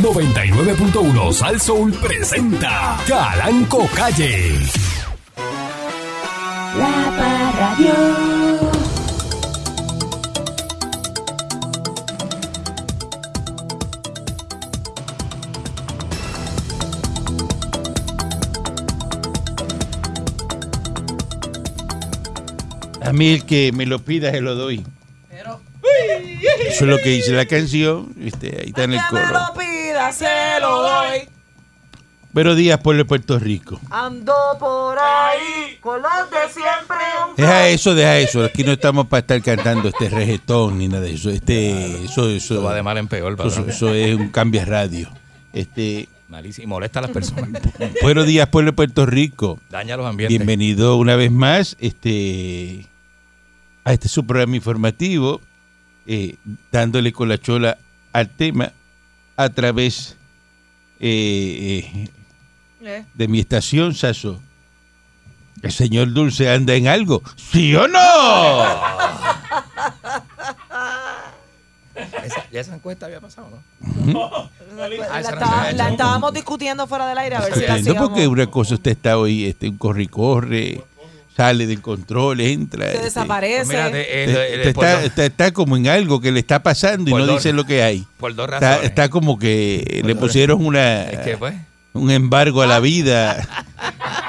99.1 Sal Soul presenta Calanco Calle. La Parradio. A mí el que me lo pida se lo doy. Eso es lo que dice la canción. Este, ahí está en el coro. Se lo doy. Buenos días, pueblo de Puerto Rico. Ando por ahí, con los de siempre. Deja eso, deja eso. Aquí no estamos para estar cantando este reggaetón ni nada de eso. Este, eso, eso, Eso va de mal en peor, eso, es un cambio radio. Este, Malísimo. Y molesta a las personas. buenos días, pueblo de Puerto Rico. Daña los ambientes. Bienvenido una vez más este, a este su programa informativo, eh, dándole con la chola al tema a través eh, eh, de mi estación, Saso. ¿El señor Dulce anda en algo? ¿Sí o no? Esa, ya esa encuesta había pasado, ¿no? La, Ah, no hecho. la estábamos discutiendo fuera del aire a ver si la Entiendo hacíamos. porque una cosa usted está hoy, este, un corre y corre, sale del control, entra. Se este, desaparece. Pues mira, de- Usted- de- usted de- por, está, dos, está- está como en algo que le está pasando y no dos- dice lo que hay. por dos Está, razones. está como que le pusieron una Es que, pues, un embargo a la vida.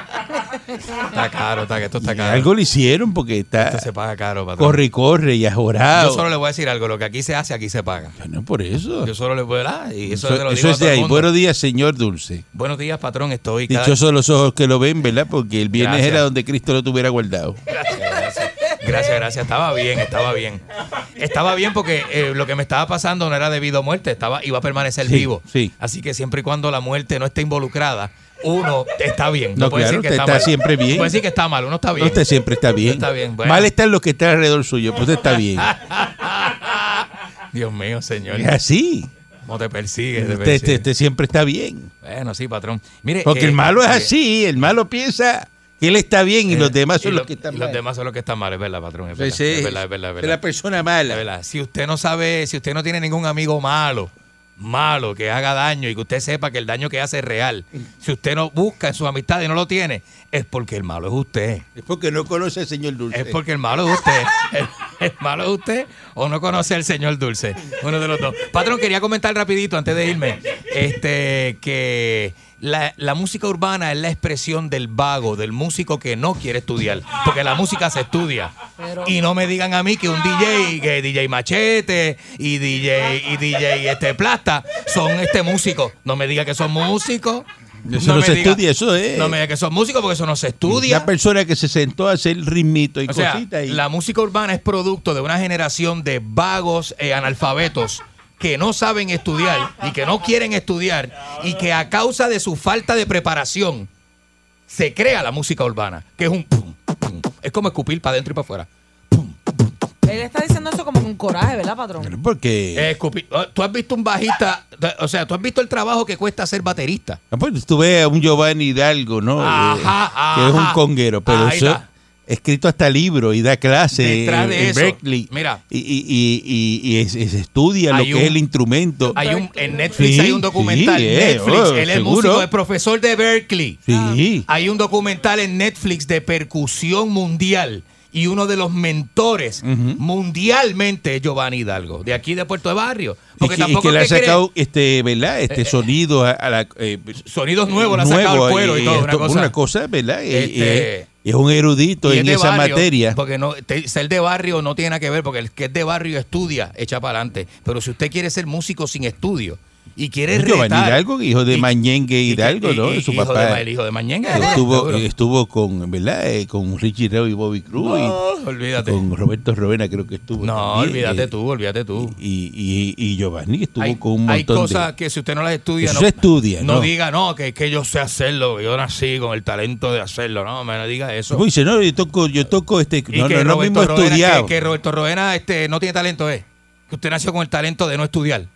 está caro, está, que esto está caro. Algo le hicieron porque está Esto se paga caro, patrón. corre y corre y Yo ajorado. solo le voy a decir algo. Lo que aquí se hace, aquí se paga. Bueno, por eso. Yo solo le voy a dar. Y eso, Eso, te lo eso digo a es todo de ahí. mundo. Buenos días, señor Dulce. Buenos días, patrón. Estoy cada... Dichosos los ojos que lo ven, ¿verdad? Porque el viernes Gracias. era donde Cristo lo tuviera guardado. Gracias, gracias. Gracias, gracias. Estaba bien, estaba bien. Estaba bien porque eh, lo que me estaba pasando no era debido a muerte, estaba, iba a permanecer Sí, vivo. sí. Así que siempre y cuando la muerte no esté involucrada, uno está bien. No, puede claro, decir que está, está mal. siempre bien. Puede decir que está mal, uno está bien. Usted siempre está bien. Está bien, bueno. Mal están los que están alrededor suyo, pues usted está bien. Dios mío, señor. Es así. ¿Cómo te persigue? Te usted siempre está bien. Bueno, sí, patrón. Mire, Porque eh, el malo es eh, así. El malo piensa que él está bien y eh, los demás son y los lo- que están y mal. Los demás son los que están mal, es verdad, patrón. Es verdad, Ese es verdad, es verdad, es es verdad. la persona mala. verdad, si usted no sabe, si usted no tiene ningún amigo malo, malo, que haga daño y que usted sepa que el daño que hace es real, si usted no busca en sus amistades y no lo tiene, es porque el malo es usted. Es porque no conoce al señor Dulce. Es porque el malo es usted. El, el malo es usted o no conoce al señor Dulce. Uno de los dos. Patrón, quería comentar rapidito antes de irme este, que la, la música urbana es la expresión del vago, del músico que no quiere estudiar. Porque la música se estudia. Y no me digan a mí que un DJ, que DJ Machete y DJ, y DJ este, Plasta son este músicos. No me diga que son músicos. Eso no me se diga- estudia, eso es. No me diga que son músicos porque eso no se estudia. Una persona que se sentó a hacer ritmito y O sea, cositas. y- la música urbana es producto de una generación de vagos eh, analfabetos que no saben estudiar y que no quieren estudiar y que a causa de su falta de preparación se crea la música urbana, que es un pum, pum. es como escupir para adentro y para afuera. Él está diciendo eso como con coraje, ¿verdad, patrón? Porque Eh, escupir. Oh, Tú has visto un bajista, o sea, tú has visto el trabajo que cuesta ser baterista. Ah, pues, tú ves a un Giovanni Hidalgo, ¿no? Ajá, Eh, que es un ajá. conguero, pero Ahí eso está. Escrito hasta libro y da clase en, Berkeley. mira. Y, y, y, y- y es- es- estudia lo que un- es el instrumento. Hay un, en Netflix Sí, hay un documental. sí, eh, Netflix, oh, él es seguro. músico, es profesor de Berkeley. Sí. Hay un documental en Netflix de percusión mundial y uno de los mentores mundialmente es Giovanni Hidalgo, de aquí de Puerto de Barrio. Y Porque que, y tampoco que le es ha cree- sacado este, ¿verdad? Este sonido a, a la eh, sonidos nuevos, le ha sacado nuevo, el cuero y todo, una cosa. cosa, ¿verdad? Eh, Este, eh, es un erudito Y en esa barrio, materia. Porque no, te- ser de barrio no tiene nada que ver, porque el que es de barrio estudia, echa para adelante. Pero si usted quiere ser músico sin estudio y quiere Giovanni retar- Hidalgo, hijo de y- Mañengue y- Hidalgo, y- ¿no? y- Su hijo papá. de el hijo de Mañengue. Estuvo, estuvo con, ¿verdad? Eh, con Richie Reo y Bobby Cruz. y- No, olvídate. Con Roberto Rovena creo que estuvo. No, también, olvídate eh, tú, olvídate tú. Y, y, y Giovanni estuvo Hay, con un hay montón cosas de... que si usted no las estudia, Eso no, se estudia, no ¿no? diga, no, que, que yo sé hacerlo, yo nací con el talento de hacerlo. No, me no diga eso. Pues dice, no, yo toco, yo toco este... Y No, no, no Roberto mismo Roena- estudiado. Que, que Roberto Roena este, no tiene talento, ¿eh? Que usted nació con el talento de no estudiar.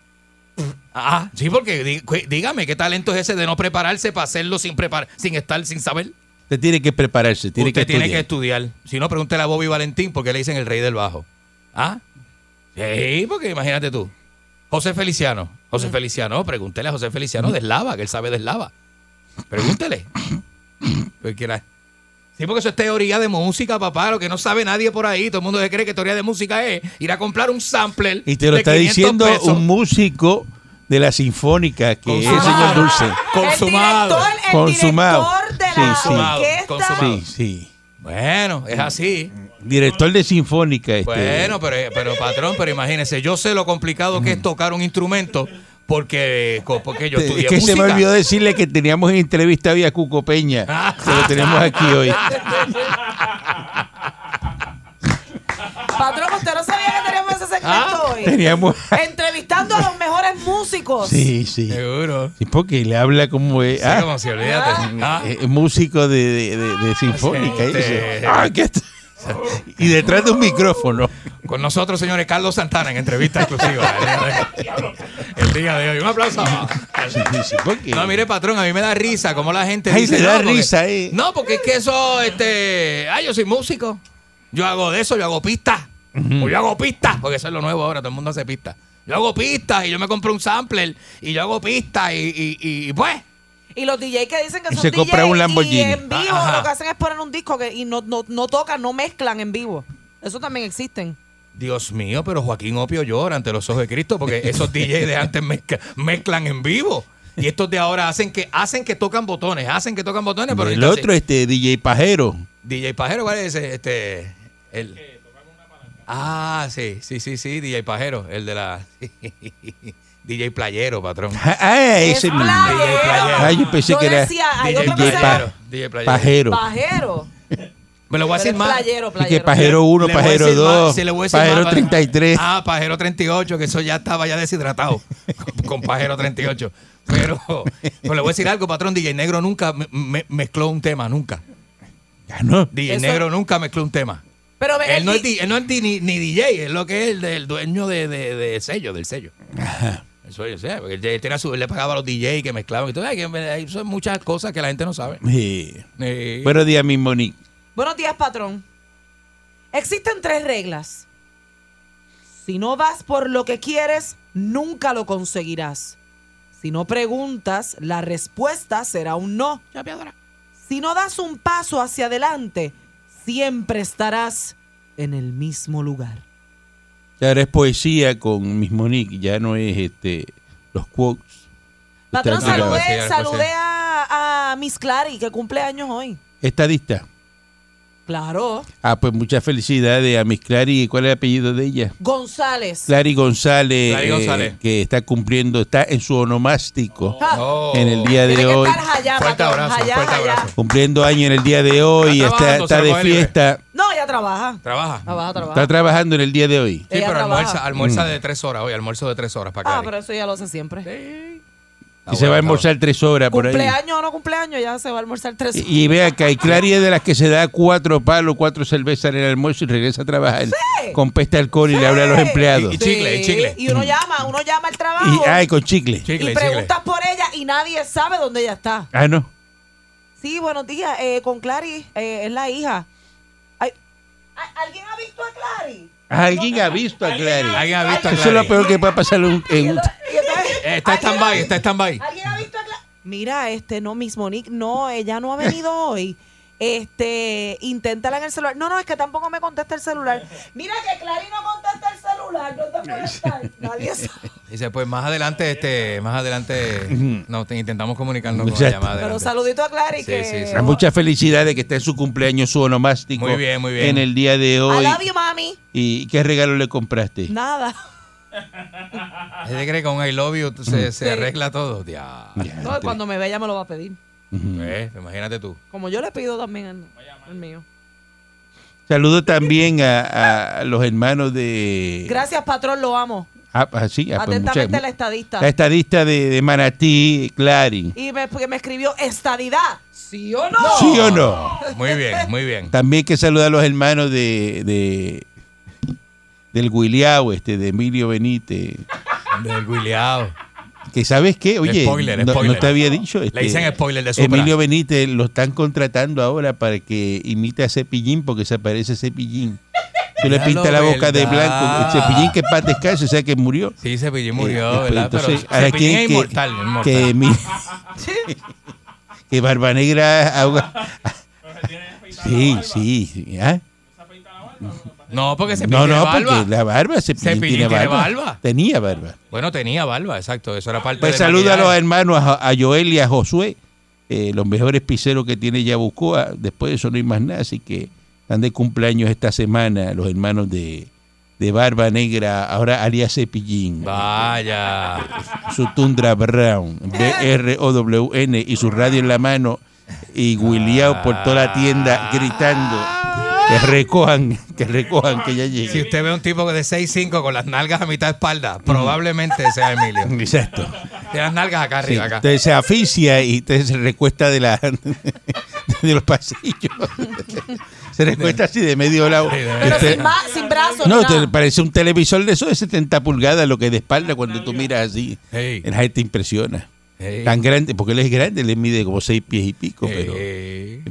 Ah, sí, porque dígame, ¿qué talento es ese de no prepararse para hacerlo sin preparar, sin estar, sin saber? Usted tiene que prepararse, tiene Usted que tiene que estudiar. estudiar. Si no, pregúntele a Bobby Valentín porque le dicen el rey del bajo. ¿Ah? Sí, porque imagínate tú. José Feliciano. José Feliciano, pregúntele a José Feliciano de Eslava, que él sabe de Eslava. Pregúntele. Porque era- Sí, porque eso es teoría de música, papá. Lo que no sabe nadie por ahí. Todo el mundo se cree que teoría de música es ir a comprar un sampler. Y te lo de está 500 diciendo pesos. un músico de la Sinfónica, que es el Consumado. señor Dulce. Consumado. El director, el Consumado. director de la Sí, sí. orquesta. Consumado. Sí, sí. Bueno, es así. Director de Sinfónica. Este, Bueno, pero, pero patrón, pero imagínese, yo sé lo complicado que es tocar un instrumento porque, porque yo es estudié que se me olvidó decirle que teníamos en entrevista hoy a Cuco Peña, que lo tenemos aquí hoy. Patrón, ¿usted no sabía que teníamos ese segmento Ah, hoy? Teníamos... Entrevistando a los mejores músicos. Sí, sí. Seguro. Sí, porque le habla como es, Sí, ah, como si olvídate. Ah, eh, músico de, de- de- de Sinfónica. Este- "Ah, ¿qué esto?". y detrás de un micrófono. con nosotros, señores, Carlos Santana en entrevista exclusiva. El día de, hoy. Un aplauso. Sí, sí, sí, porque- No, mire, patrón, a mí me da risa como la gente dice. le da no, porque- risa, eh. No, porque es que eso, este. Ay, yo soy músico. Yo hago de eso, yo hago pistas. O yo hago pistas, porque eso es lo nuevo ahora, todo el mundo hace pistas. Yo hago pistas y yo me compro un sampler y yo hago pistas y, y, y, pues. Y los DJ que dicen que Y son se compra DJ un Lamborghini. y en vivo Ajá. lo que hacen es poner un disco que, y no, no, no tocan, no mezclan en vivo. Eso también existen. Dios mío, pero Joaquín Opio llora ante los ojos de Cristo porque esos DJs de antes mezcla- mezclan en vivo. Y estos de ahora hacen que hacen que tocan botones, hacen que tocan botones, pero el otro, este DJ Pajero. DJ Pajero, ¿cuál es ese? Este, el, ah, sí, sí, sí, sí, DJ Pajero, el de la DJ Playero, patrón. Ah, ah, ese Es mismo. playero. DJ Playero. Ah, yo pensé Yo que era decía, hay DJ Playero. DJ Playero. Pajero. Pajero. Me lo voy a decir más. playero, Y que playero. Pajero 1, Le voy a Pajero decir más, 2, sí, le voy a decir Pajero más, 33. Ah, Pajero 38, que eso ya estaba ya deshidratado con, con Pajero 38. Pero, pero le voy a decir algo, patrón. DJ Negro nunca me- me- mezcló un tema, nunca. Ya no. DJ Eso- Negro nunca mezcló un tema. Pero Él el no es, él no es ni, ni DJ, es lo que es el, del dueño de, de- de sello, del sello. Eso yo sé, porque él tenía su- él le pagaba a los DJ que mezclaban y todo. Ay, que me- Eso son muchas cosas que la gente no sabe. Sí. Eh, Buenos días, mi Monique. Buenos días, patrón. Existen tres reglas. Si no vas por lo que quieres, nunca lo conseguirás. Si no preguntas, la respuesta será un no. Si no das un paso hacia adelante, siempre estarás en el mismo lugar. Ya ahora es poesía con Miss Monique, ya no es este los quotes. Patrón, saludé, saludé a, a Miss Clary, que cumple años hoy. Estadista. Claro. Ah, pues muchas felicidades a Miss Clary. ¿Cuál es el apellido de ella? González. Clary González, Clary eh, González. que está cumpliendo, está en su onomástico oh. en el día de Tiene que hoy. estar allá, Fuerte patrón. abrazo, allá, fuerte allá. abrazo. Cumpliendo años en el día de hoy, Está está, está de fiesta, No, trabaja. Trabaja. Trabaja, trabaja. está trabajando en el día de hoy. Sí, Ella pero trabaja. almuerza, almuerza de tres horas hoy, almuerzo de tres horas para acá. Ah, pero eso ya lo hace siempre. Y se va a almorzar tres horas por ahí. Cumpleaños o no cumpleaños, ya se va a almorzar tres Y, y vea que hay Clary es de las que se da cuatro palos, cuatro cervezas en el almuerzo y regresa a trabajar con peste alcohol y le habla a los empleados. Y chicle, y chicle. Y uno llama, uno llama al trabajo Y, ay, con chicle. Chicle, y chicle. preguntas por ella y nadie sabe dónde ella está. Ah, no. Sí, buenos días. eh, con Clary, eh, es la hija. Ay, ¿a- ¿Alguien ha visto a Clary? Alguien ha visto a Clary. ¿Alguien ha visto a Eso es lo Clary? peor que puede pasar en un- Está ¿alguien ha stand-by, está stand-by. ¿Alguien ha visto a Clary? Mira, este, no, Miss Monique, no, ella no ha venido hoy. Este, inténtala en el celular. No, no, es que tampoco me contesta el celular. Mira que Clary no contesta el celular. ¿Dónde puede estar? Nadie sabe. Dice, pues más adelante, este, más adelante, no, te- intentamos comunicarnos con la Exacto. llamada. Pero adelante. saludito a Clary Sí, que... sí, sí. Muchas felicidades que está en su cumpleaños, su onomástico. Muy bien, muy bien. En el día de I hoy. love you, mami. ¿Y qué regalo le compraste? Nada. ¿Ese cree que con I love you se, se Sí. arregla todo? Ya. Ya, No, te- cuando me vea ella me lo va a pedir. Ujú. Eh, imagínate tú. Como yo le pido también el, el mío. Saludo también a, a los hermanos de. Gracias, patrón, lo amo. Ah, ah, sí, ah, pues Atentamente muchas- la estadista. La estadista de, de Manatí, Clary. Y me, porque me escribió estadidad. ¿Sí o no? ¿Sí o no? Muy bien, muy bien. También que saludar a los hermanos de, de del Guiliao, este, de Emilio Benítez. Del Williao. Que sabes qué, oye, Spoiler, no, spoiler. no te había dicho. este, Le dicen spoiler de Supra. Emilio Benítez lo están contratando ahora para que imite a Cepillín porque se parece a Cepillín. Tú le pintas la boca de blanco. El cepillín que paz descanse, o sea que murió. Sí, Cepillín murió, Eh, ¿verdad? entonces, Pero ahora Cepillín es que- inmortal, inmortal. Que, mi- que Barba Negra ahoga. Sí, sí. ¿ah? No, porque Cepillín No, no, barba. porque la barba, Cepillín tiene barba. barba. Tenía barba. Bueno, tenía barba, exacto. Eso era parte Pues saluda a los hermanos, a, a Joel y a Josué, eh, los mejores piseros que tiene Yabucoa. Después de eso no hay más nada, así que están de cumpleaños esta semana los hermanos de, de Barba Negra, ahora alias Cepillín. Vaya. su Tundra Brown, B-R-O-W-N, y su radio en la mano, y William por toda la tienda gritando que recojan, que recojan, que ya Si llegue. usted ve a un tipo de 6'5 con las nalgas a mitad de espalda, probablemente sea Emilio. Exacto. Tiene las nalgas acá Sí, arriba, acá. entonces se aficia y entonces se recuesta de la de los pasillos. Se recuesta así de medio lado. Sí, Pero sin, ba- sin brazos. no, te parece un televisor de esos de 70 pulgadas, lo que de espalda cuando tú miras así. Hey, La gente impresiona. hey, Tan grande, porque él es grande, él mide como seis pies y pico, pero,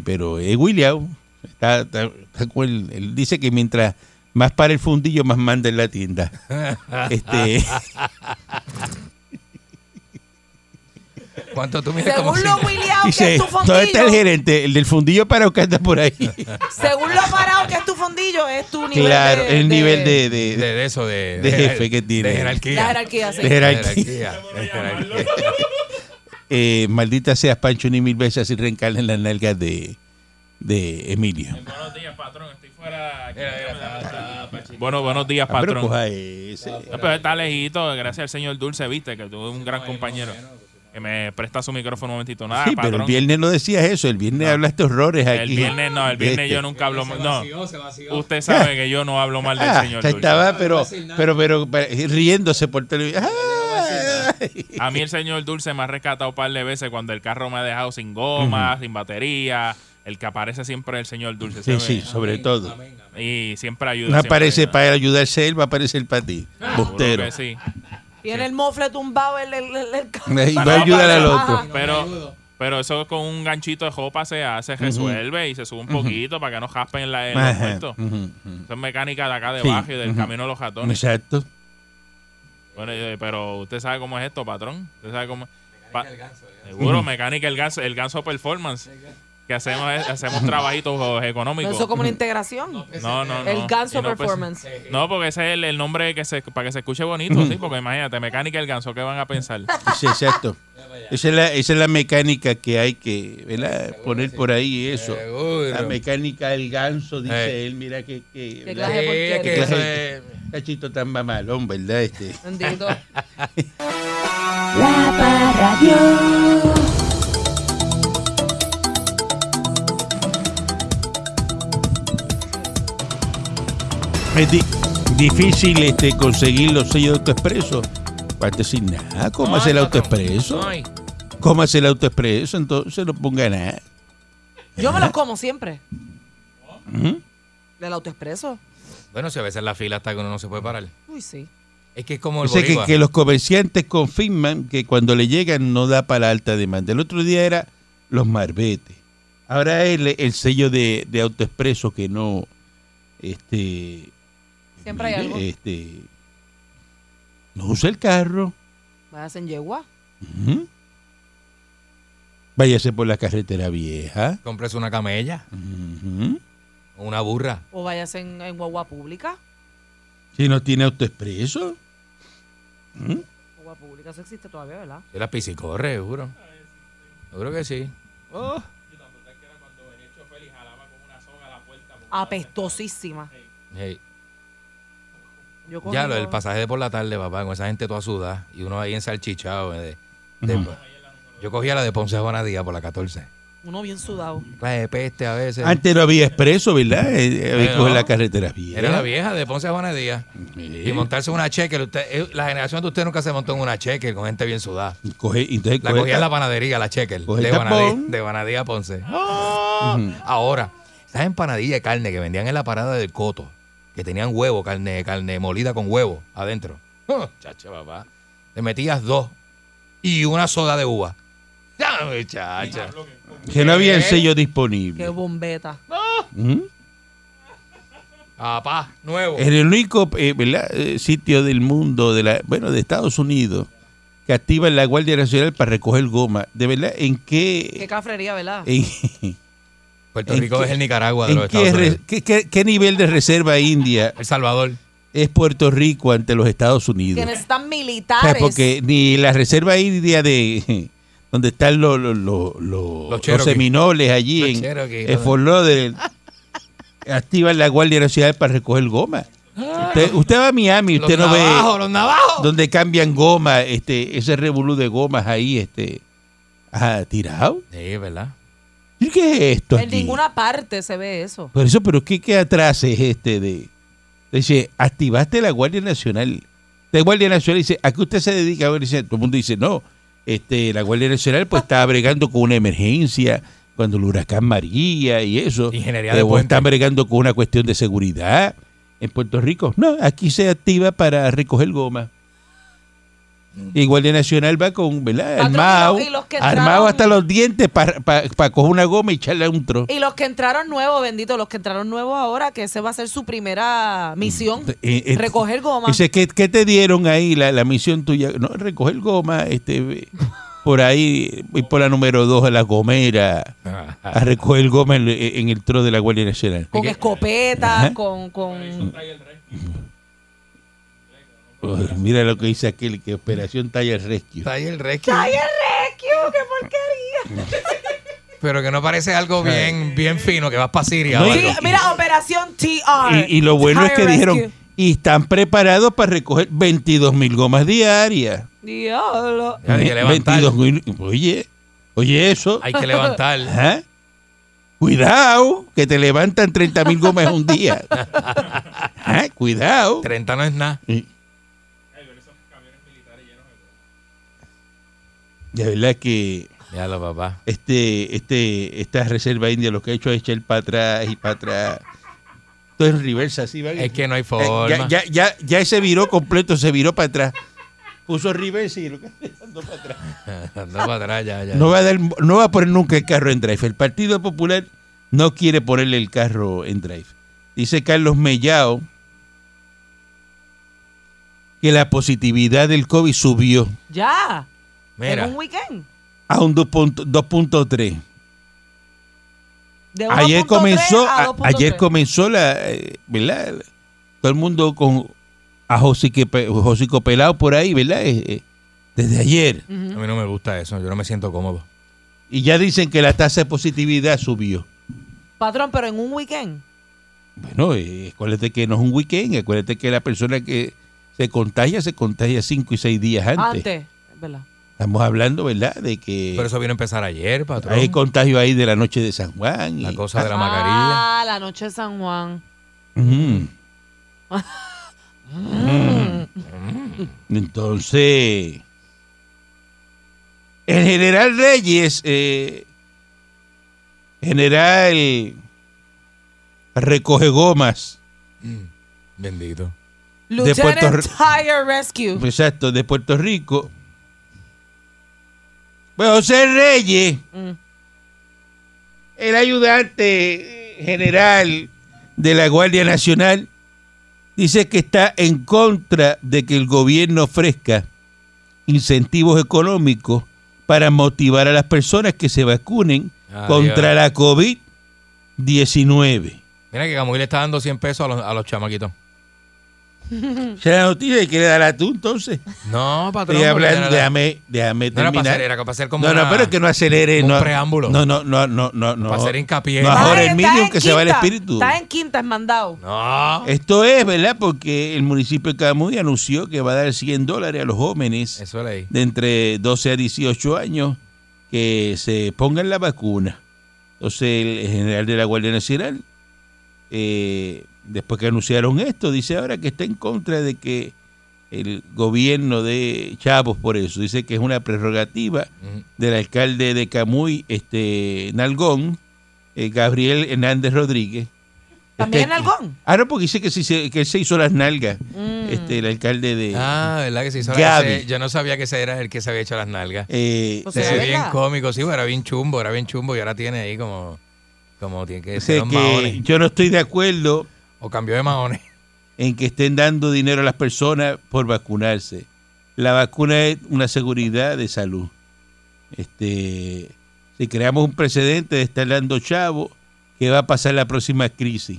pero es William. Está, está- está con él, él dice que mientras más para el fundillo, más manda en la tienda. Este, ¿Cuánto tú mides como Según lo William, que dice, es tu ¿dónde está el gerente? El del fundillo para que anda por ahí. Según lo parado que es tu fondillo, es tu nivel claro, de, el de- nivel de, de- De, de eso, de, de jefe que tiene. De jerarquía. La jerarquía, sí. de jerarquía. de jerarquía. Eh, maldita seas Pancho ni mil veces así reencarna en las nalgas de, de Emilio. Buenos días, patrón. Estoy fuera. Bueno, buenos días, Ah, pero patrón. ese. No, pero está lejito, gracias al señor Dulce, viste, que tuve un gran compañero que me presta su micrófono un momentito. Nada, Sí, pero el viernes no decías eso. El viernes hablaste horrores aquí. El viernes no, el viernes Este. yo nunca hablo mal. No, usted sabe que yo no hablo mal del Ah, señor Dulce. estaba, pero, pero, pero, pero, riéndose por televisión. A mí el señor Dulce me ha rescatado un par de veces cuando el carro me ha dejado sin goma, sin batería. El que aparece siempre es el señor Dulce. Sí, sí, sobre todo. Y siempre ayuda. No siempre aparece ayuda. para ayudarse él, va a aparecer para ti. Que sí. Tiene el mofle tumbado en el, el- el carro. Y va a ayudar al pero- otro. Pero, pero eso con un ganchito de jopa se hace, resuelve y se sube un poquito para que no jaspen la, en los ujú. Eso es mecánica de acá Sí, debajo y del camino de los ratones. Exacto. Bueno, eh, pero usted sabe cómo es esto, patrón. Usted sabe cómo Pa- Seguro, mecánica el ganso, el ganso performance. Que hacemos, es- hacemos trabajitos económicos. Eso como una integración. No, no, no. El ganso Y no, pues, performance. no, porque ese es el, el nombre que se, para que se escuche bonito, sí, porque imagínate, mecánica el ganso, ¿qué van a pensar? Sí, exacto. Esa es, la, esa es la mecánica que hay que ¿verdad? poner por ahí eso. La mecánica del ganso, dice Eh. él, mira que, que Qué ¿verdad? clase de Sí, es que eso es- cachito tan mamalón, ¿verdad? Este. Bendito. La Parradio. Es di- difícil este, conseguir los sellos de autoexpreso. Parte sin nada. ¿Cómo hace el autoexpreso? ¿Cómo hace el autoexpreso? Entonces no ponga nada. Yo me los como siempre. Ujú. Del autoexpreso. Bueno, si a veces la fila hasta que uno no se puede parar. Uy, sí. Es que es como O el sea que, boricua. que los comerciantes confirman que cuando le llegan no da para la alta demanda. El otro día era los marbetes. Ahora es el, el sello de, de autoexpreso que no. Este. Siempre hay algo. Este. No usa el carro. Vayas en yegua. Ujú. Váyase por la carretera vieja. Compres una camella o una burra. O vayas en, en guagua pública. Si no tiene autoexpreso. Ujú. Guagua pública, eso existe todavía, ¿verdad? La piscicorre, seguro. Seguro que sí. Oh. Apestosísima. Hey. Yo Ya, lo del pasaje de por la tarde, papá, con esa gente toda sudada y uno ahí ensalchichado. eh, de-. Yo cogía la de Ponce a Juanadía por la 14. Uno bien sudado. Clase de peste a veces. Antes no había expreso, ¿verdad? Eh, había que no. coger la carretera vieja. Era la vieja de Ponce a Juanadía. Sí. Y montarse en una checker. Usted, eh, la generación de usted nunca se montó en una checker con gente bien sudada. Y coge- entonces La coge cogía en la panadería, la checker. De el Banadía, de Banadía Ponce. ¡Ah! Ahora, esas empanadillas de carne que vendían en la parada del Coto, que tenían huevo, carne, carne molida con huevo adentro. Chacha, papá. Le metías dos y una soda de uva. Ya, muchacha. Que no había el ¿Qué? sello Qué disponible. bombeta. Ujú. Papá, nuevo. Es el único eh, ¿verdad? eh, sitio del mundo, de la, bueno, de Estados Unidos, que activa la Guardia Nacional para recoger goma. ¿De verdad? ¿En Qué qué, cafrería, ¿verdad? en, Puerto ¿en Rico qué- es el Nicaragua de los qué, Estados re- Unidos. qué- qué- qué nivel de reserva india El Salvador. es Puerto Rico ante los Estados Unidos? Que necesitan O sea, militares. porque ni la reserva india de donde están los, los, los, los- Los los Cherokee. seminoles allí Los en, en Fort Lauderdale, activan la Guardia Nacional para recoger goma. Usted, usted va a Miami, usted los no navajos, ve los navajos. donde cambian goma, este, ese revolú de gomas ahí, este, ah, tirado. Sí, ¿verdad? ¿Y qué es esto en aquí? ninguna parte se ve eso. Por eso, pero ¿qué, qué atrás es este de? Dice, activaste la Guardia Nacional. La Guardia Nacional dice, ¿a qué usted se dedica? Ahora dice, todo el mundo dice, no, este, la Guardia Nacional pues está bregando con una emergencia cuando el huracán María y eso. Ingeniería de están bregando con una cuestión de seguridad en Puerto Rico. No, aquí se activa para recoger goma. Y Guardia Nacional va con, ¿verdad? Armado, y los- y los que armado entraron- hasta los dientes para coger una goma y echarle a un tro. Y los que entraron nuevos, bendito, los que entraron nuevos ahora, que ese va a ser su primera misión. Eh, eh, recoger goma. Dice, ¿qué, qué te dieron ahí la, la misión tuya? No, recoger goma, este, por ahí, voy por la número dos a la gomera, a recoger goma en, en el tro de la Guardia Nacional. con Ajá. con, con... Uy, mira lo que dice aquel, que Operación Talla Rescue. El rescue. ¡Ay, el rescue! ¡Qué porquería! Pero que no parece algo bien, bien fino, que vas para Siria. No, o y- algo. Sí, mira, Operación TR. Y, y lo bueno es que dijeron, y están preparados para recoger 22 mil gomas diarias. Diablo. Hay que levantar. 22.000. Oye, oye eso. Hay que levantar. Ajá. Cuidado, que te levantan 30 mil gomas un día. Ajá, Cuidado. 30 no es nada. Y- De verdad que Ya lo papá. este, este, esta reserva india lo que ha hecho es echar para atrás y para atrás. Todo en reversa, así va. Es que no hay Eh, forma. ya, ya, ya, ya ese viró completo, se viró para atrás. Puso reversa y lo que dando para atrás. Anda para atrás, ya, ya. No va, a dar- no va a poner nunca el carro en drive. El Partido Popular no quiere ponerle el carro en drive. Dice Carlos Mellao que la positividad del COVID subió Ya. Mira, En un weekend. a un 2.- 2.3. De Ayer 1.3 comenzó, a a- 2.3. ayer comenzó la, eh, ¿verdad? Todo el mundo con a Pe- Josico Pelado por ahí, ¿verdad? Eh, eh, desde ayer. a mí no me gusta eso. Yo no me siento cómodo. Y ya dicen que la tasa de positividad subió. Patrón, pero en un weekend. Bueno, eh, acuérdate que no es un weekend, acuérdate que la persona que se contagia, se contagia cinco y seis días antes. Antes. es ¿Verdad? Estamos hablando, ¿verdad? De que Pero eso vino a empezar ayer, patrón. hay contagio ahí de la noche de San Juan. y- La cosa de la mascarilla. Ah, la noche de San Juan. Ujú. Entonces, el general Reyes, eh, general recoge gomas, Bendito. Lieutenant Tire Rescue. exacto, de Puerto Rico. Pues José Reyes, Mm. el ayudante general de la Guardia Nacional, dice que está en contra de que el gobierno ofrezca incentivos económicos para motivar a las personas que se vacunen Adiós. contra la COVID-19. Mira que Camuy le está dando 100 pesos a los, a los chamaquitos. ¿Esa es la noticia que quiere dar a tú entonces? No, patrón. Estoy hablando, déjame, déjame No era para terminar. hacer, era para hacer como no, no, una- pero es que no acelere. un no, preámbulo. No, no, no, no, no. no Para hacer hincapié. No, ahora en- el medium que se va el quinta. espíritu. Estás en quinta, es mandado. No. Esto es, ¿verdad? Porque el municipio de Camuy anunció que va a dar 100 dólares a los jóvenes Eso leí. de entre 12 a 18 años que se pongan la vacuna. Entonces el general de la Guardia Nacional, eh, después que anunciaron esto, dice ahora que está en contra de que el gobierno de Chavos por eso. Dice que es una prerrogativa del alcalde de Camuy, este Nalgón, eh, Gabriel Hernández Rodríguez. ¿También Este, Nalgón? Ah, no, porque dice que, sí se- que él se hizo las nalgas, Mm. este, el alcalde de... Ah, ¿verdad que sí? Eso Gaby. ese- yo no sabía que ese era el que se había hecho las nalgas. eh, Pues Se ¿será ve bien cómico, sí, era bien chumbo, era bien chumbo y ahora tiene ahí como, como tiene que o ser que maones. yo no estoy de acuerdo O cambió de maones. en que estén dando dinero a las personas por vacunarse. La vacuna es una seguridad de salud. Este, si creamos un precedente de estar dando chavo, ¿qué va a pasar la próxima crisis?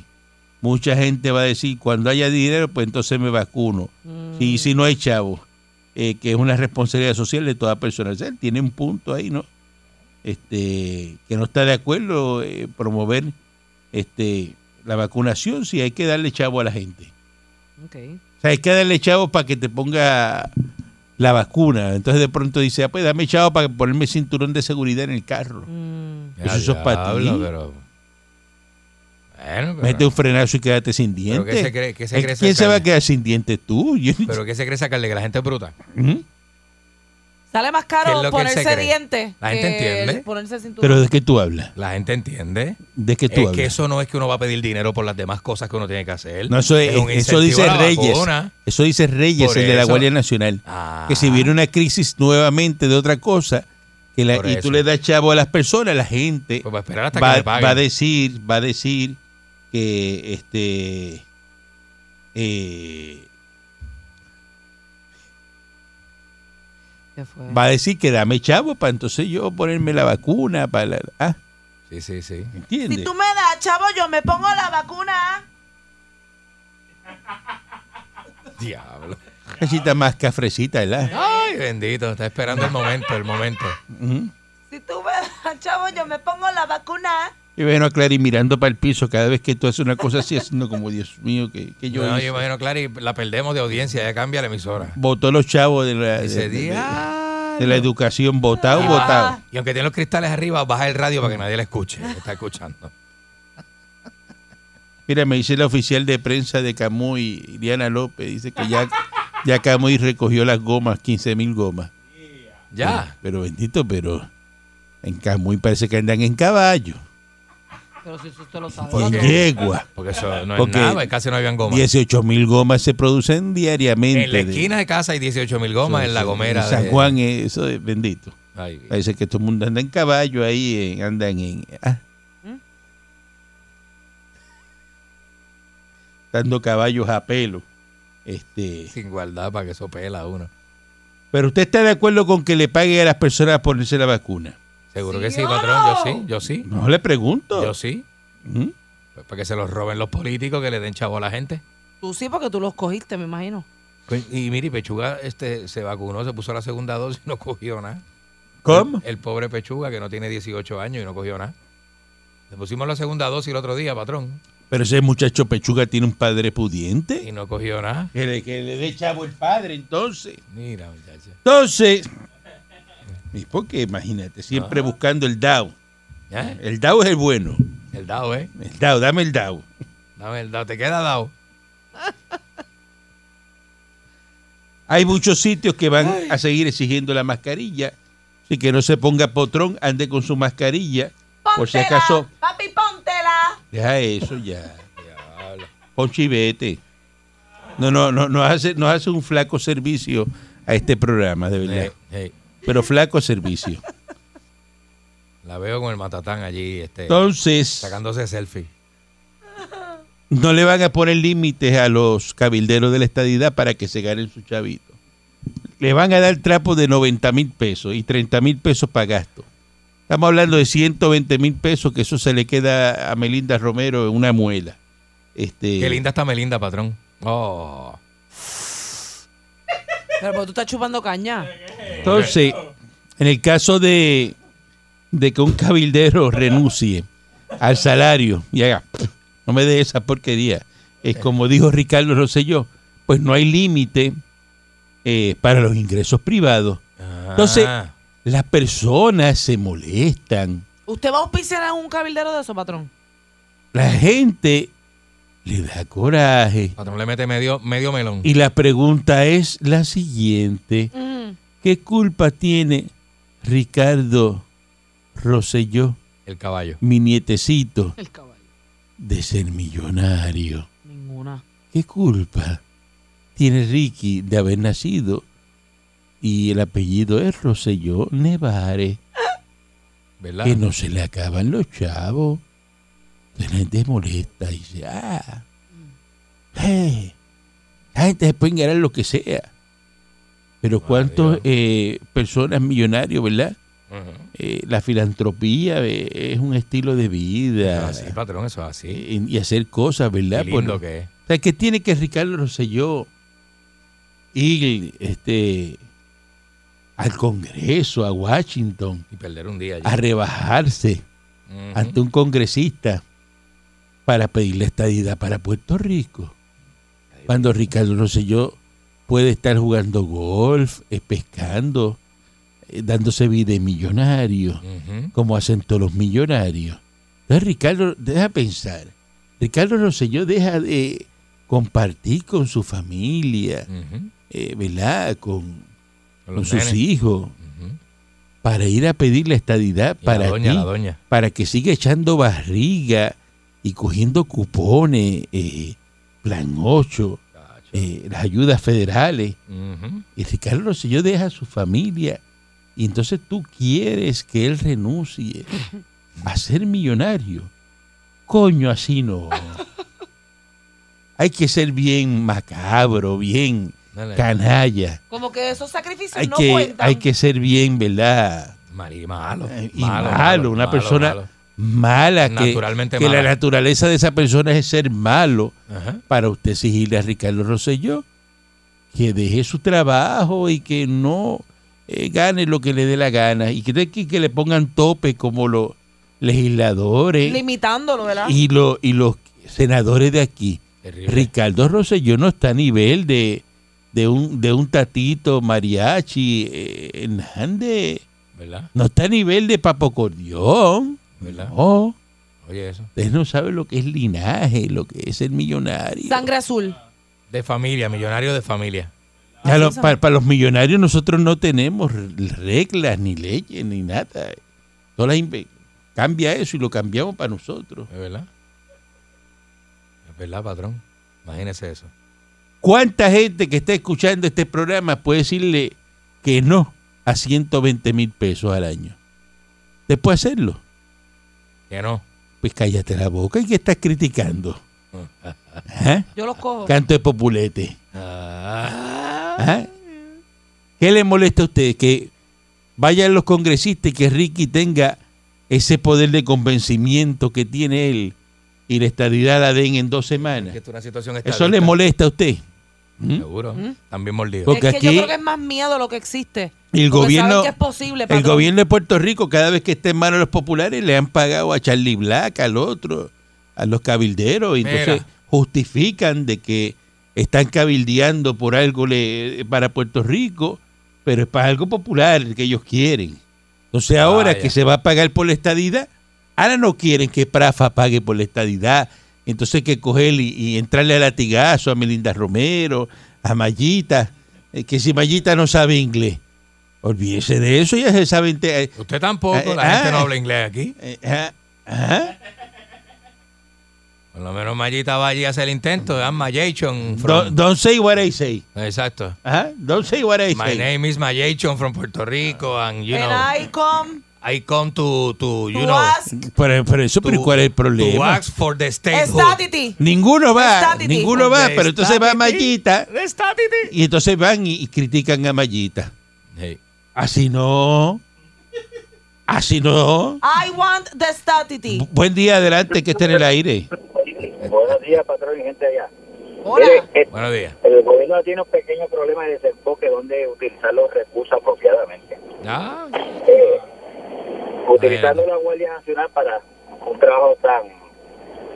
Mucha gente va a decir, cuando haya dinero, pues entonces me vacuno. Y si no hay chavo, eh, que es una responsabilidad social de toda persona. O sea, él tiene un punto ahí, ¿no? Este, que no está de acuerdo eh, promover este, la vacunación si hay que darle chavo a la gente. Ok. O sea, hay que darle chavo para que te ponga la vacuna. Entonces de pronto dice, ah, pues dame chavo para ponerme cinturón de seguridad en el carro. Mm. Eso- eso es para ti. Pero... Bueno, pero... Mete un frenazo y quédate sin pero dientes. ¿qué se cree, qué se Eh, cree ¿Quién se va a quedar sin dientes tú? ¿Pero qué se cree sacarle? Que la gente es bruta. Ujú. Sale más ¿Qué es caro lo que él se ponerse cree? dientes. La gente que entiende. el Ponerse el cinturón. ¿Pero de qué tú hablas? La gente entiende. ¿De qué tú Es hablas? que eso no es que uno va a pedir dinero por las demás cosas que uno tiene que hacer. No, eso, es- un eso incentivo dice a la Reyes. vacuna. Eso dice Reyes, Por el de la eso. Guardia Nacional. Ah. Que si viene una crisis nuevamente de otra cosa, que la- Por y tú le das chavo a las personas, la gente Pues va a esperar hasta va, que le paguen. va a decir, va a decir que este eh, va a decir que dame chavo para entonces yo ponerme la vacuna para la- ah, Sí, sí, sí. ¿entiendes? Si tú me das, chavo, yo me pongo la vacuna. Diablo. Casita más cafrecita, ¿verdad? Ay, bendito. Está esperando el momento, el momento. Si tú me das, chavo, yo me pongo la vacuna. Y bueno, a Clary mirando para el piso cada vez que tú haces una cosa así, haciendo como, Dios mío, que, que yo, No, hice. yo imagino, Clary, la perdemos de audiencia. Ya cambia la emisora. Botó los chavos de la, Ese de- de- día. de la educación, votado, Y votado. baja- Y aunque tiene los cristales arriba, baja el radio para que nadie la escuche. Está escuchando. Mira, me dice la oficial de prensa de Camuy, Iliana López, dice que ya, ya Camuy recogió las gomas, 15 mil gomas. Ya. Pero bendito, pero en Camuy parece que andan en caballo, Pero si usted lo sabe. en yegua. Porque eso no es Porque nada. Casi no habían gomas. 18 mil gomas se producen diariamente. En la esquina de casa hay 18 mil gomas. En la gomera. En San de- Juan, eso es bendito. Ay, Parece que todo el mundo anda en caballo ahí, eh, andan en... ah. Dando caballos a pelo. Este, sin guardar para que eso pela a uno. pero usted está de acuerdo con que le pague a las personas a ponerse la vacuna. Seguro ¿Sí que sí, patrón. no? Yo sí, yo sí. No le pregunto. Yo sí. ¿Mm? Pues para que se los roben los políticos, que le den chavo a la gente. Tú sí, porque tú los cogiste, me imagino. Pues, Y mire, Pechuga este, se vacunó, se puso la segunda dosis y no cogió nada. ¿Cómo? El, el pobre Pechuga que no tiene 18 años y no cogió nada. Le pusimos la segunda dosis el otro día, patrón, Pero ese muchacho pechuga tiene un padre pudiente. y no cogió nada. Que le, que le dé chavo el padre, entonces. Mira, muchacha. Entonces, y porque imagínate, siempre buscando el DAO. ¿Eh? El DAO es el bueno. El dado, ¿eh? El DAO, dame el DAO. Dame el dado. Te queda dado. Hay muchos sitios que van a seguir exigiendo la mascarilla. Así que no se ponga potrón, ande con su mascarilla. Por si Póntela, acaso, Papi, póntela. deja eso ya. Ponche y vete. No, no, no, nos hace, nos hace un flaco servicio a este programa, de verdad. Eh, eh, Pero flaco servicio. la veo con el matatán allí, este, Entonces, sacándose selfie. no le van a poner límites a los cabilderos de la estadidad para que se ganen su chavito. Le van a dar trapo de 90 mil pesos y 30 mil pesos para gasto. Estamos hablando de 120 mil pesos, que eso se le queda a Melinda Romero en una muela. Este, Qué linda está Melinda, patrón. Oh. Pero tú estás chupando caña. Entonces, en el caso de, de que un cabildero renuncie al salario y haga, no me dé esa porquería, es como dijo Ricardo Rosselló, pues no hay límite eh, para los ingresos privados. Entonces, Ah. las personas se molestan, ¿Usted va a auspiciar a un cabildero de eso, patrón? la gente le da coraje. Patrón le mete medio, medio melón. Y la pregunta es la siguiente. Mm. ¿Qué culpa tiene Ricardo Rosselló, El caballo. mi nietecito, El caballo. de ser millonario? Ninguna. ¿Qué culpa tiene Ricky de haber nacido y el apellido es Rosselló Nevare? ¿Verdad? Que no se le acaban los chavos. La gente molesta y dice, ah, Eh, la gente se puede ganar lo que sea. Pero cuántas eh, personas millonarios, ¿verdad? Eh, la filantropía eh, es un estilo de Eso vida. es así, patrón, eso es así. eh, y hacer cosas, ¿verdad? Qué Por- lindo que es. o sea, que tiene que Ricardo Rosselló ir este, al Congreso, a Washington, Y perder un día allí. a rebajarse ante un congresista para pedirle estadidad para Puerto Rico. Cuando Ricardo Rosselló puede estar jugando golf, eh, pescando, eh, dándose vida de millonario, como hacen todos los millonarios. Entonces Ricardo, deja pensar, Ricardo Rosselló deja de compartir con su familia, eh, ¿verdad? Con, Con con los sus nenes. hijos, para ir a pedir la estadidad Y para la doña, ti, la doña. para que siga echando barriga y cogiendo cupones, eh, plan 8, eh, las ayudas federales. Y Ricardo Rosselló deja a su familia y entonces tú quieres que él renuncie a ser millonario. Coño, así no. Hay que ser bien macabro, bien Dale. canalla. Como que esos sacrificios Hay no que, cuentan. hay que ser bien, ¿verdad? Malo. Eh, y malo, una persona Mala, que, Naturalmente que la mala. naturaleza de esa persona es ser malo Ajá. para usted exigirle a Ricardo Rosselló que deje su trabajo y que no eh, gane lo que le dé la gana y que, que, que le pongan tope como los legisladores Limitándolo, ¿verdad? y, lo- y los senadores de aquí. Terrible. Ricardo Rosselló no está a nivel de, de, un, de un tatito mariachi eh, Hernández. ¿Verdad? No está a nivel de Papo Cordión. ¿Verdad? No. Oye, eso. Ustedes no saben lo que es linaje, lo que es ser millonario. Sangre azul. De familia, millonario de familia. Lo- para, los millonarios nosotros no tenemos reglas, ni leyes, ni nada. Todas las cambia eso y lo cambiamos para nosotros. ¿Es verdad? Es verdad, patrón. Imagínese eso. ¿Cuánta gente que está escuchando este programa puede decirle que no a 120 mil pesos al año? ¿Usted puede hacerlo? Que no. Pues cállate la boca y que estás criticando. ¿Ah? Yo los cojo. Canto de populete. Ah. ¿Ah? ¿Qué le molesta a usted? Que vayan los congresistas y que Ricky tenga ese poder de convencimiento que tiene él y la estadidad la den en dos semanas. una situación ¿Eso le molesta a usted? ¿Mm? Seguro. ¿Mm? También mordido. Porque es que aquí- yo creo que es más miedo lo que existe. Y el Porque gobierno, saben que es posible, el gobierno de Puerto Rico, cada vez que esté en manos de los populares, le han pagado a Charlie Black, al otro, a los cabilderos, y entonces Mira. justifican de que están cabildeando por algo le- para Puerto Rico, pero es para algo popular que ellos quieren. Entonces ahora Vaya. que se va a pagar por la estadidad, ahora no quieren que Prafa pague por la estadidad. Entonces hay que coger y, y entrarle a latigazo a Melinda Romero, a Mayita, eh, que si Mayita no sabe inglés, olvídese de eso, ya se sabe. inte- eh, Usted tampoco, Eh, la ah. gente no habla inglés aquí. eh, ajá, ajá. Por lo menos Mayita va allí a hacer el intento. Dan Mayation Don't, from... don't say what I say. Exacto. Ajá, Don't say what I My say. name is Mayation from Puerto Rico and you And know I come I come to to you to know ask Pero, pero eso, pero to- ¿cuál es el to problema? ask for the statehood. statity. Ninguno va, Statity. ninguno va, pero entonces va. Mayita The statity. y entonces van y, y critican a Mayita. Hey. Así no. Así no. I want the statity. Bu- Buen día, adelante, que esté en el aire. Buenos días, patrón y gente allá. Hola. Eh, Buenos días. el gobierno tiene un pequeño problema de desenfoque donde utilizar los recursos apropiadamente. Ah, Eh, utilizando la Guardia Nacional para un trabajo tan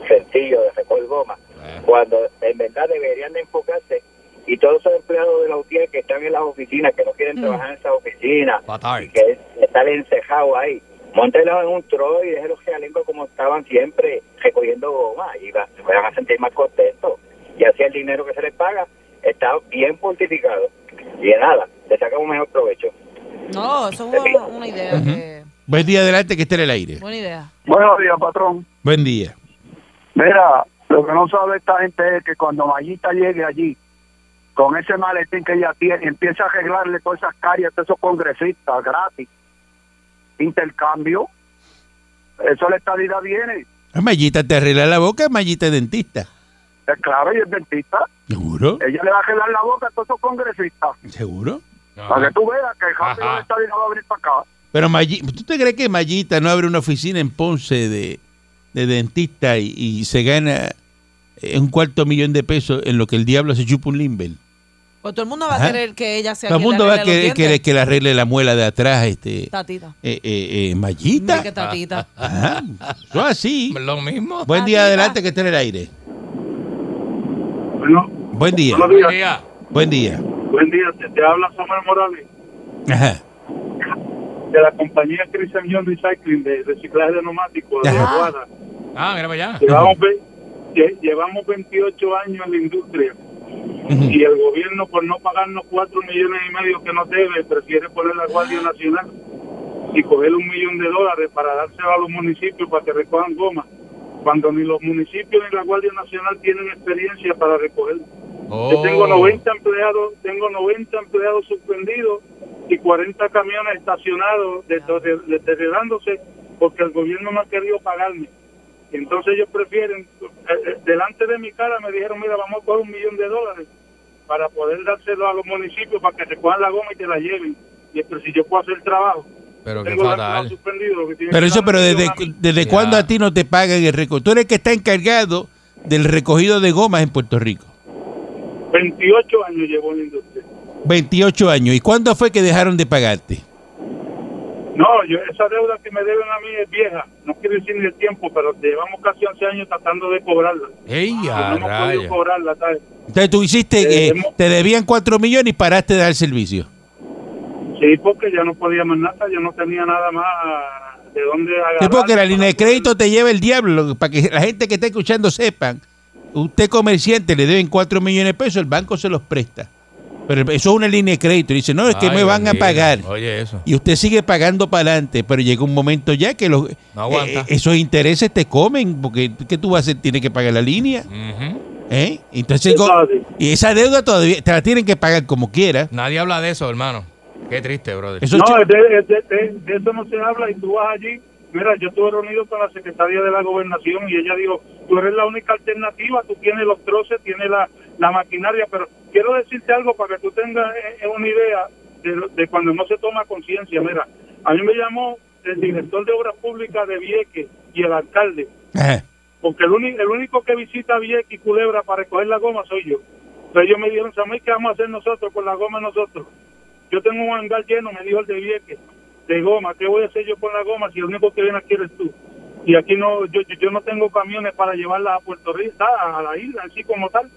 sencillo de recoger goma, bueno. cuando en verdad deberían de enfocarse y todos esos empleados de la UTIER que están en las oficinas, que no quieren Mm. trabajar en esas oficinas, y que están encejados ahí, montenlos en un troy y déjenlos realengo como estaban siempre recogiendo goma y va- se van a sentir más contentos. Y así el dinero que se les paga está bien fortificado. Y de nada, le sacan un mejor provecho. No, eso es una, una idea. que- Buen día, adelante, que esté en el aire. buena idea. Buenos días, patrón. Buen día. Mira, lo que no sabe esta gente es que cuando Mayita llegue allí, con ese maletín que ella tiene, empieza a arreglarle todas esas caries a esos congresistas gratis. Intercambio. Eso la estadidad viene. Mayita te arregla la boca, Mayita es dentista. Es claro, y es dentista. ¿Seguro? Ella le va a quedar la boca a todos esos congresistas. ¿Seguro? Para que tú veas que de Estado no va a venir para acá. Pero Mayi- ¿tú te crees que Mayita no abre una oficina en Ponce de, de dentista y, y se gana eh, un cuarto millón de pesos en lo que el diablo se chupa un limbel? Pues todo el mundo va Ajá. a querer que ella sea Todo el mundo va a querer, que le arregle la muela de atrás, este, Tatita. eh, eh, eh, Mayita. que tatita. Ajá, eso es así. Lo mismo. Buen día, Tatita. adelante que esté en el aire. Bueno, Buen día, Buen día. buen día. Buen día, te, te habla Samuel Morales Ajá. de la compañía Christian John Recycling de reciclaje de neumáticos de Ajá. Aguada. Ah, mira para allá. Llevamos, ve- lle- llevamos 28 años en la industria Y el gobierno por no pagarnos 4 millones y medio que nos debe prefiere poner la Guardia Nacional y coger un millón de dólares para dárselo a los municipios para que recojan goma cuando ni los municipios ni la Guardia Nacional tienen experiencia para recoger. Yo tengo Oh. 90 empleados, tengo 90 empleados suspendidos y 40 camiones estacionados deterior- deteriorándose porque el gobierno no ha querido pagarme. Entonces ellos prefieren, eh, eh, delante de mi cara me dijeron, mira, vamos a coger un millón de dólares para poder dárselo a los municipios para que recojan la goma y te la lleven. Y es, pero si yo puedo hacer el trabajo, Pero qué fatal. suspendido. lo que tiene Pero eso, pero ¿desde, desde cuándo a ti no te pagan el recogido? Tú eres el que está encargado del recogido de gomas en Puerto Rico. 28 años llevo en la industria. 28 años. ¿Y cuándo fue que dejaron de pagarte? No, yo, esa deuda que me deben a mí es vieja. No quiero decir ni el tiempo, pero llevamos casi 11 años tratando de cobrarla. ¡Ey, Y a no hemos podido cobrarla, ¿sabes? Entonces tú hiciste, Eh, eh, hemos- te debían 4 millones y paraste de dar servicio. Sí, porque ya no podía más nada, yo no tenía nada más de dónde agarrar. Sí, porque la línea de crédito te lleva el diablo. Para que la gente que está escuchando sepan, usted comerciante le deben 4 millones de pesos, el banco se los presta. Pero eso es una línea de crédito. Dice, no, es que Ay, me van a pagar. Oye, eso. Y usted sigue pagando para adelante, pero llega un momento ya que los, No aguanta. eh, esos intereses te comen, porque ¿qué tú vas a hacer? Tienes que pagar la línea. ¿eh? Entonces, y esa deuda todavía te la tienen que pagar como quiera. Nadie habla de eso, hermano. Qué triste, brother. Eso No, es- de, de- de- de eso no se habla y tú vas allí. Mira, yo estuve reunido con la secretaria de la gobernación y ella dijo, tú eres la única alternativa, tú tienes los troces, tienes la, la maquinaria, pero quiero decirte algo para que tú tengas eh, una idea de, de cuando no se toma conciencia. Mira, a mí me llamó el director de Obras Públicas de Vieques y el alcalde, Ajá. porque el, el único que visita Vieques y Culebra para recoger la goma soy yo. Entonces ellos me dijeron, Samuel, ¿qué vamos a hacer nosotros con la goma nosotros? Yo tengo un hangar lleno, me dijo el de Vieques, de goma. ¿Qué voy a hacer yo con la goma si el único que viene aquí eres tú? Y aquí no, yo, yo- no tengo camiones para llevarla a Puerto Rico, a la isla, así como tal.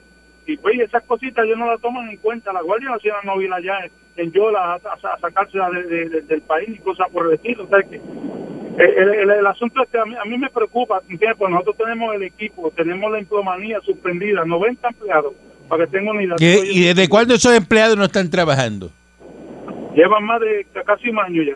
Y pues esas cositas yo no las toman en cuenta. La Guardia Nacional no viene allá en, en Yola a, a, a sacársela de- de- de- del país y cosas por el estilo. O sea que el, el- el asunto es que a mí, a mí me preocupa, ¿entiendes? Pues nosotros tenemos el equipo, tenemos la emplomanía suspendida, 90 empleados, para que tengan. ¿Qué- Oye, ¿Y desde cuándo esos empleados no están trabajando? Llevan más de casi un año ya.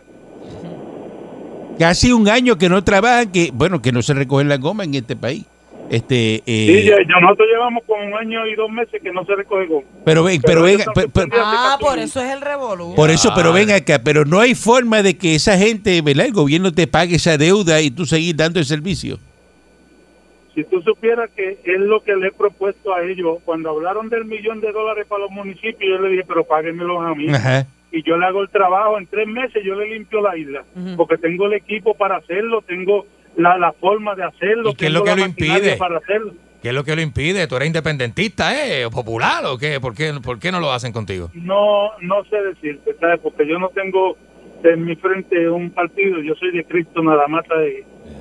Casi un año que no trabajan, que bueno, que no se recogen la goma en este país. Este, eh, Sí, ya, ya nosotros llevamos como un año y dos meses que no se recoge goma. pero ven, pero Pero venga, pero- pero-. Ah, por eso es el revolú. por eso, pero ven acá, pero no hay forma de que esa gente, ¿verdad? El gobierno te pague esa deuda y tú seguir dando el servicio. Si tú supieras que es lo que le he propuesto a ellos, cuando hablaron del millón de dólares para los municipios, yo le dije, pero páguenmelos a mí. Ajá. Y yo le hago el trabajo, en tres meses yo le limpio la isla, porque tengo el equipo para hacerlo, tengo la, la forma de hacerlo, ¿Y qué es lo que lo impide? para hacerlo. ¿Qué es lo que lo impide? ¿Tú eres independentista, eh? ¿O popular o qué? ¿Por qué, por qué no lo hacen contigo? No, no sé decirte, ¿sabes? Porque yo no tengo en mi frente un partido, yo soy de Cristo nada más.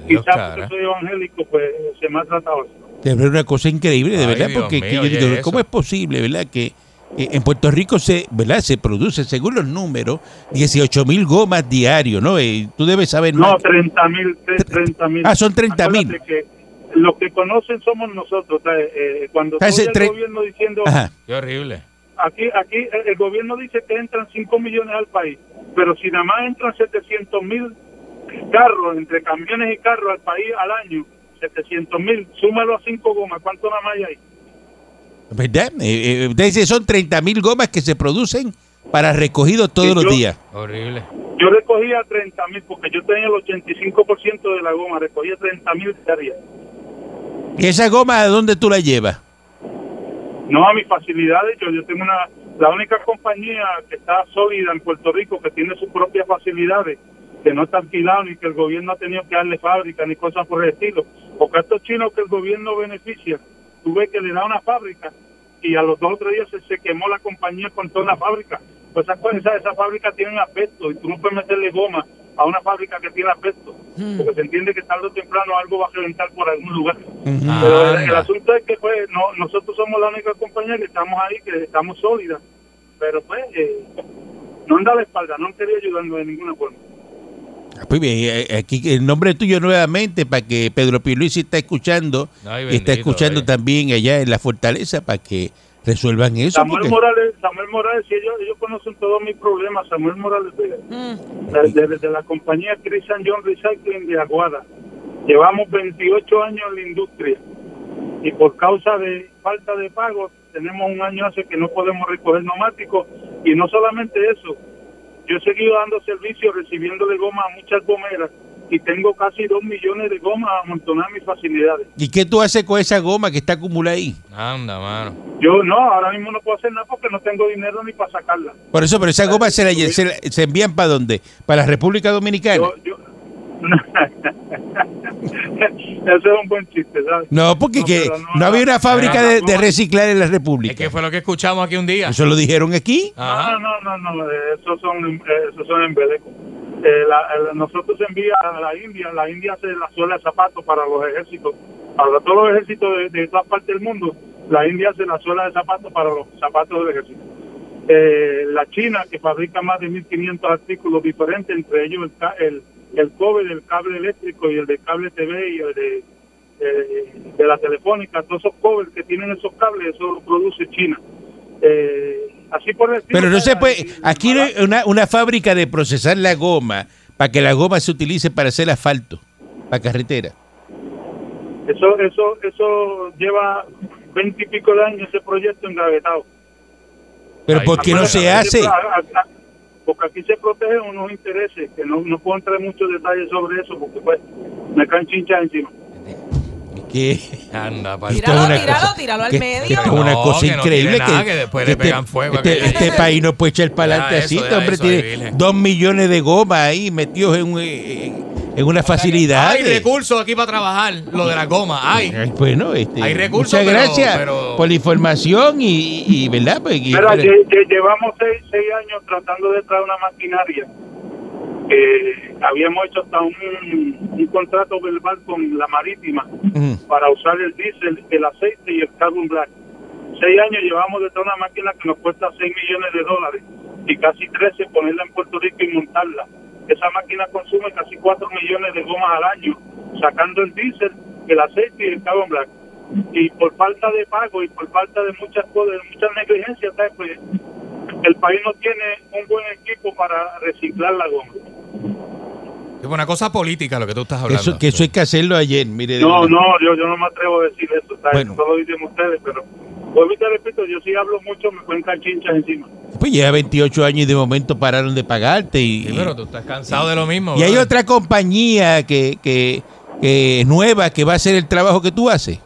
Dios, Quizás cara. porque soy evangélico, pues se me ha tratado así. Es una cosa increíble, de Ay, verdad, Dios porque mío, que yo digo, eso. ¿cómo es posible, verdad, que eh, en Puerto Rico se, verdad, se produce, según los números, 18 mil gomas diarios, ¿no? Eh, tú debes saber No, más. 30 mil, 30 mil. Ah, son 30.000. que Los que conocen somos nosotros. ¿sabes? Eh, cuando el gobierno diciendo, Ajá. Qué horrible. aquí aquí el, el gobierno dice que entran 5 millones al país, pero si nada más entran 700 mil carros, entre camiones y carros al país al año, 700 mil, súmalo a 5 gomas, ¿cuánto nada más hay ahí? ¿Verdad? Eh, eh, usted dice son 30 mil gomas que se producen para recogido todos los yo- días. Horrible. Yo recogía 30 mil, porque yo tenía el 85% de la goma, recogía 30 mil diarias. ¿Y esa goma a dónde tú la llevas? no a mis facilidades. Yo, yo tengo una, la única compañía que está sólida en Puerto Rico que tiene sus propias facilidades, que no está alquilado ni que el gobierno ha tenido que darle fábrica ni cosas por el estilo. Porque a estos chinos que el gobierno beneficia, tú ves que le da una fábrica y a los dos o tres días se, se quemó la compañía con toda la fábrica. Pues esas cosas, esas, esas fábricas tienen aspecto y tú no puedes meterle goma a una fábrica que tiene aspecto, porque se entiende que tarde o temprano algo va a reventar por algún lugar. Pero el, el asunto es que pues no, nosotros somos la única compañía que estamos ahí, que estamos sólidas, pero pues eh, no han dado la espalda, no han querido ayudarnos de ninguna forma. Pues bien, eh, aquí el nombre tuyo nuevamente para que Pedro Pierluisi está escuchando Ay, y está escuchando también allá en la fortaleza para que resuelvan eso. Samuel porque- Morales, Samuel Morales, si ellos, ellos conocen todos mis problemas, Samuel Morales de, de, de- de la compañía Christian John Recycling de Aguada. Llevamos 28 años en la industria y por causa de falta de pago tenemos un año hace que no podemos recoger neumáticos y no solamente eso, yo he seguido dando servicio recibiéndole goma a muchas gomeras y tengo casi 2 millones de gomas amontonadas en mis facilidades. ¿Y qué tú haces con esa goma que está acumulada ahí? Anda, mano. Yo no, ahora mismo no puedo hacer nada porque no tengo dinero ni para sacarla. Por eso, pero esa goma se, la, se, la- se envían para dónde? ¿Para la República Dominicana? Yo, yo... Ese es un buen chiste, ¿sabes? No, porque No, que no, no, había una fábrica de, de reciclar en la Es República. que fue lo que escuchamos aquí un día. Eso lo dijeron aquí. Ajá. No, no, no, no, eh, esos son, eh, esos son embelecos. Eh, la- el- nosotros envía a la India, la India hace la suela de zapatos para los ejércitos, para todos los ejércitos de, de todas partes del mundo, la India hace la suela de zapatos para los zapatos del ejército. Eh, la China, que fabrica más de 1.500 artículos diferentes, entre ellos el, ca- el, el cobre del cable eléctrico y el de cable TV y el de, eh, de la telefónica, todos esos covers que tienen esos cables, eso lo produce China. Eh, así por el estilo, Pero no se puede. Aquí hay una, una fábrica de procesar la goma para que la goma se utilice para hacer asfalto, para carretera. Eso, eso, eso lleva veinte y pico de años ese proyecto engavetado. Pero Ay, ¿por qué no se hace? Porque aquí se protegen unos intereses, que no, no puedo entrar en muchos detalles sobre eso, porque pues me caen chinchas encima. Que Anda, es Tíralo, una tíralo, cosa- tíralo al que- medio. que esto es una cosa que no increíble tiene nada, que después le este- fuego Este, aquello. este país no puede echar para adelante así. Este hombre eso tiene dos millones de gomas ahí metidos en, un- en, en una facilidad. Hay recursos aquí para trabajar, lo de la goma, hay. Bueno, este, Hay recursos, muchas pero- gracias pero- por la información y, y ¿verdad? Pues, y- lle- llevamos seis, seis años tratando de traer una maquinaria. Eh, habíamos hecho hasta un, un contrato verbal con la marítima para usar el diésel, el aceite y el carbon black. Seis años llevamos de traer una máquina que nos cuesta 6 millones de dólares y casi 13 ponerla en Puerto Rico y montarla. Esa máquina consume casi 4 millones de gomas al año, sacando el diésel, el aceite y el carbon black. Y por falta de pago y por falta de muchas cosas, de muchas negligencias, pues el país no tiene un buen equipo para reciclar la goma. Es una cosa política lo que tú estás hablando. Eso, que eso hay que hacerlo ayer, mire. No, no, yo, yo no me atrevo a decir eso. Bueno. Eso lo dicen ustedes, pero vuelvo y te repito, yo sí hablo mucho, me cuentan chinchas encima. Pues lleva 28 años y de momento pararon de pagarte. Y, Sí, pero tú estás cansado de lo mismo. y hay otra compañía que, que, que es nueva que va a hacer el trabajo que tú haces.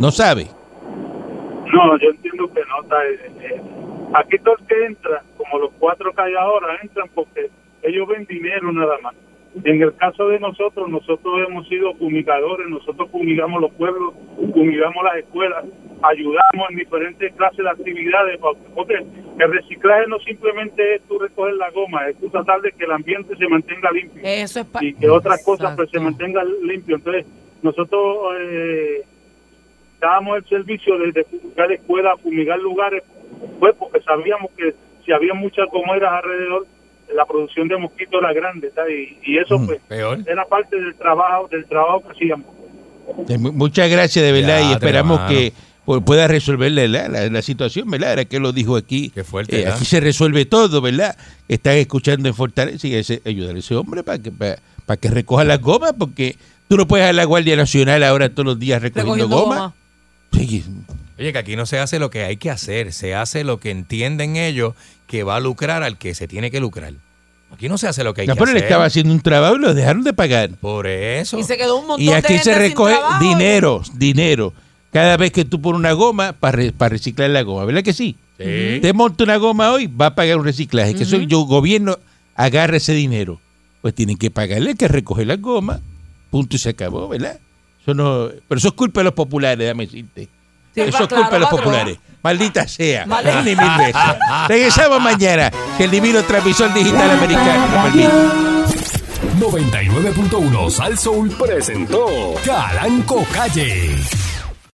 No sabe. No, yo entiendo que no, ¿sabes? Eh, aquí todo el que entra, como los cuatro que hay ahora, entran porque ellos ven dinero nada más. En el caso de nosotros, nosotros hemos sido fumigadores, nosotros fumigamos los pueblos, fumigamos las escuelas, ayudamos en diferentes clases de actividades, porque el reciclaje no simplemente es tú recoger la goma, es tú tratar de que el ambiente se mantenga limpio Eso es y que otras cosas pues se mantengan limpios. Entonces, nosotros eh, dábamos el servicio de, de fumigar escuelas, fumigar lugares, pues porque sabíamos que si había muchas gomeras alrededor, la producción de mosquitos era grande, ¿sabes? Y, y eso pues Peor. era parte del trabajo del trabajo que hacíamos. Eh, mu- Muchas gracias de verdad y esperamos que pu- pueda resolverle la, la- la situación, ¿verdad? Era que lo dijo aquí. Qué fuerte, Eh, aquí se resuelve todo, ¿verdad? Están escuchando en Fortaleza y ese, ayudar a ese hombre para que, para, para que recoja las gomas porque tú no puedes a la Guardia Nacional ahora todos los días recogiendo, recogiendo goma. goma. Sí, Oye, que aquí no se hace lo que hay que hacer, se hace lo que entienden ellos que va a lucrar al que se tiene que lucrar. Aquí no se hace lo que hay no, que pero él hacer. estaba haciendo un trabajo y lo dejaron de pagar. Por eso. Y se quedó un montón Y de aquí gente se recoge trabajo. dinero, dinero. cada vez que tú pones una goma para reciclar la goma, ¿verdad que sí? Sí. Te monta una goma hoy, va a pagar un reciclaje. Que eso yo, gobierno, agarra ese dinero. Pues tienen que pagarle el que recoge las gomas. Punto y se acabó, ¿verdad? Eso no, pero eso es culpa de los populares, déjame decirte. Sí, eso es claro, culpa de los populares. Maldita sea. Maldita. Ni mil veces. Regresamos mañana. Que el divino transmisor digital americano. Radio. 99.1 Sal Soul presentó Calanco Calle.